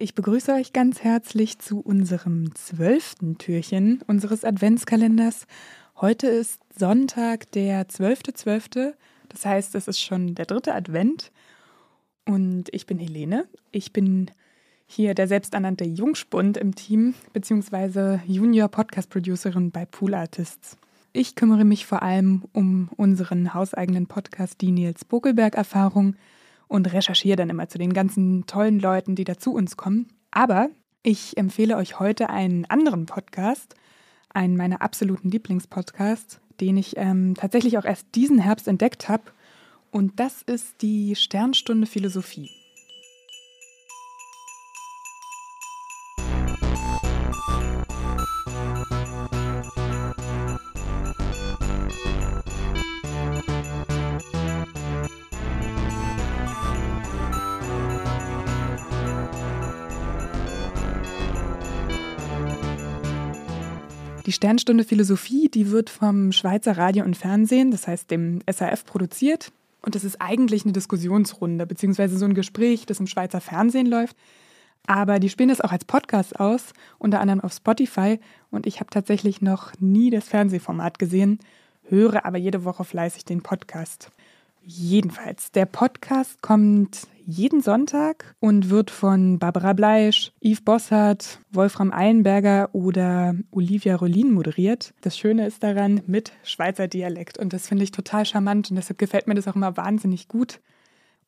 Ich begrüße euch ganz herzlich zu unserem zwölften Türchen unseres Adventskalenders. Heute ist Sonntag, der 12.12. .12. Das heißt, es ist schon der dritte Advent. Und ich bin Helene. Ich bin hier der selbsternannte Jungspund im Team, beziehungsweise Junior Podcast Producerin bei Pool Artists. Ich kümmere mich vor allem um unseren hauseigenen Podcast, die Nils Bokelberg Erfahrung und recherchiere dann immer zu den ganzen tollen Leuten, die da zu uns kommen. Aber ich empfehle euch heute einen anderen Podcast, einen meiner absoluten Lieblingspodcasts, den ich ähm, tatsächlich auch erst diesen Herbst entdeckt habe. Und das ist die Sternstunde Philosophie. Die Sternstunde Philosophie, die wird vom Schweizer Radio und Fernsehen, das heißt dem SAF, produziert. Und es ist eigentlich eine Diskussionsrunde, beziehungsweise so ein Gespräch, das im Schweizer Fernsehen läuft. Aber die spielen das auch als Podcast aus, unter anderem auf Spotify. Und ich habe tatsächlich noch nie das Fernsehformat gesehen, höre aber jede Woche fleißig den Podcast. Jedenfalls, der Podcast kommt jeden Sonntag und wird von Barbara Bleisch, Yves Bossart, Wolfram Eilenberger oder Olivia Rollin moderiert. Das Schöne ist daran mit Schweizer Dialekt und das finde ich total charmant und deshalb gefällt mir das auch immer wahnsinnig gut.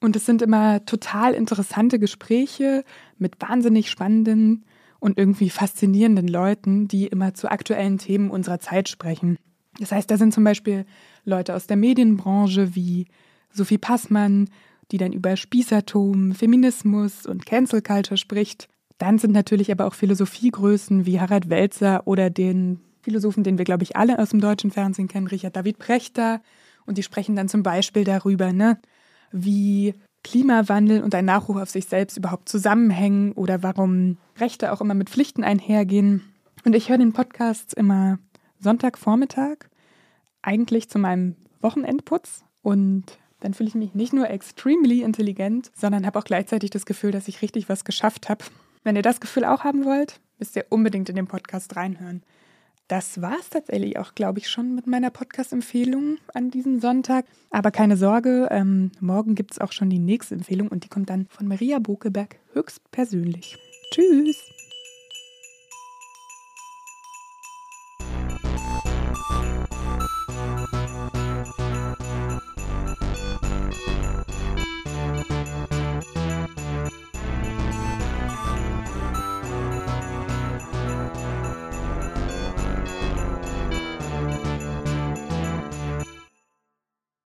Und es sind immer total interessante Gespräche mit wahnsinnig spannenden und irgendwie faszinierenden Leuten, die immer zu aktuellen Themen unserer Zeit sprechen. Das heißt, da sind zum Beispiel Leute aus der Medienbranche wie Sophie Passmann, die dann über Spießertum, Feminismus und Cancel Culture spricht. Dann sind natürlich aber auch Philosophiegrößen wie Harald Welzer oder den Philosophen, den wir, glaube ich, alle aus dem deutschen Fernsehen kennen, Richard David Prechter. Und die sprechen dann zum Beispiel darüber, ne, wie Klimawandel und ein Nachruf auf sich selbst überhaupt zusammenhängen oder warum Rechte auch immer mit Pflichten einhergehen. Und ich höre den Podcast immer Sonntagvormittag, eigentlich zu meinem Wochenendputz und dann fühle ich mich nicht nur extremely intelligent, sondern habe auch gleichzeitig das Gefühl, dass ich richtig was geschafft habe. Wenn ihr das Gefühl auch haben wollt, müsst ihr unbedingt in den Podcast reinhören. Das war es tatsächlich auch, glaube ich, schon mit meiner Podcast-Empfehlung an diesem Sonntag. Aber keine Sorge, ähm, morgen gibt es auch schon die nächste Empfehlung und die kommt dann von Maria Bokeberg höchstpersönlich. Tschüss!